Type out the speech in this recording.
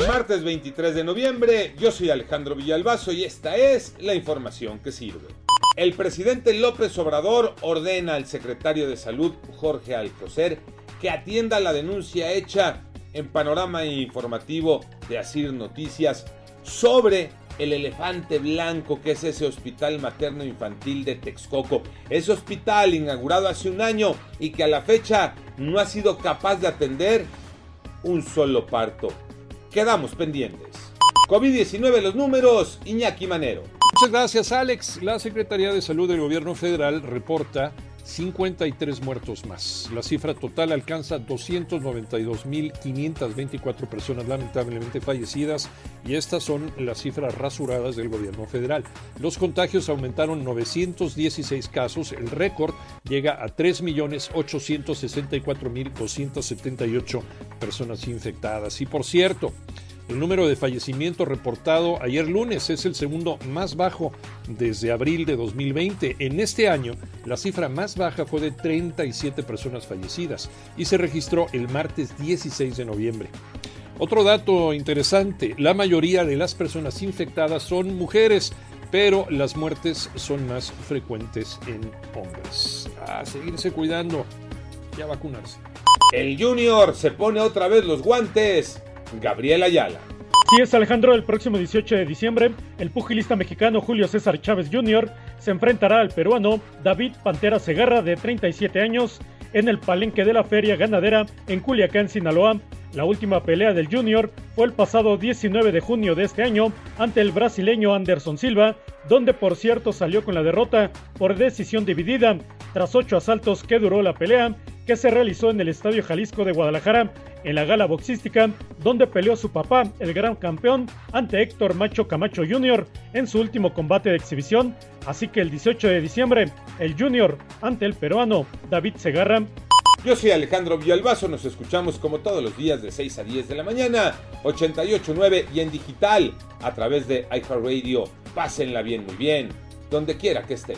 Martes 23 de noviembre, yo soy Alejandro Villalbazo y esta es la información que sirve. El presidente López Obrador ordena al secretario de Salud, Jorge Alcocer, que atienda la denuncia hecha en panorama informativo de Asir Noticias sobre el elefante blanco que es ese hospital materno infantil de Texcoco. Ese hospital inaugurado hace un año y que a la fecha no ha sido capaz de atender un solo parto. Quedamos pendientes. COVID-19 los números, Iñaki Manero. Muchas gracias Alex. La Secretaría de Salud del Gobierno Federal reporta 53 muertos más. La cifra total alcanza 292.524 personas lamentablemente fallecidas y estas son las cifras rasuradas del gobierno federal. Los contagios aumentaron 916 casos, el récord llega a 3.864.278 personas infectadas. Y por cierto, el número de fallecimientos reportado ayer lunes es el segundo más bajo desde abril de 2020. En este año, la cifra más baja fue de 37 personas fallecidas y se registró el martes 16 de noviembre. Otro dato interesante, la mayoría de las personas infectadas son mujeres, pero las muertes son más frecuentes en hombres. A seguirse cuidando y a vacunarse. El Junior se pone otra vez los guantes. Gabriel Ayala. Sí es Alejandro, el próximo 18 de diciembre, el pugilista mexicano Julio César Chávez Jr. se enfrentará al peruano David Pantera Segarra de 37 años en el palenque de la feria ganadera en Culiacán, Sinaloa. La última pelea del Junior fue el pasado 19 de junio de este año ante el brasileño Anderson Silva, donde por cierto salió con la derrota por decisión dividida tras ocho asaltos que duró la pelea que se realizó en el Estadio Jalisco de Guadalajara en la gala boxística, donde peleó su papá, el gran campeón, ante Héctor Macho Camacho Jr. en su último combate de exhibición. Así que el 18 de diciembre, el Junior ante el peruano David Segarra. Yo soy Alejandro Villalbazo, nos escuchamos como todos los días de 6 a 10 de la mañana, 88.9 y en digital a través de iHeartRadio. Pásenla bien, muy bien, donde quiera que estén.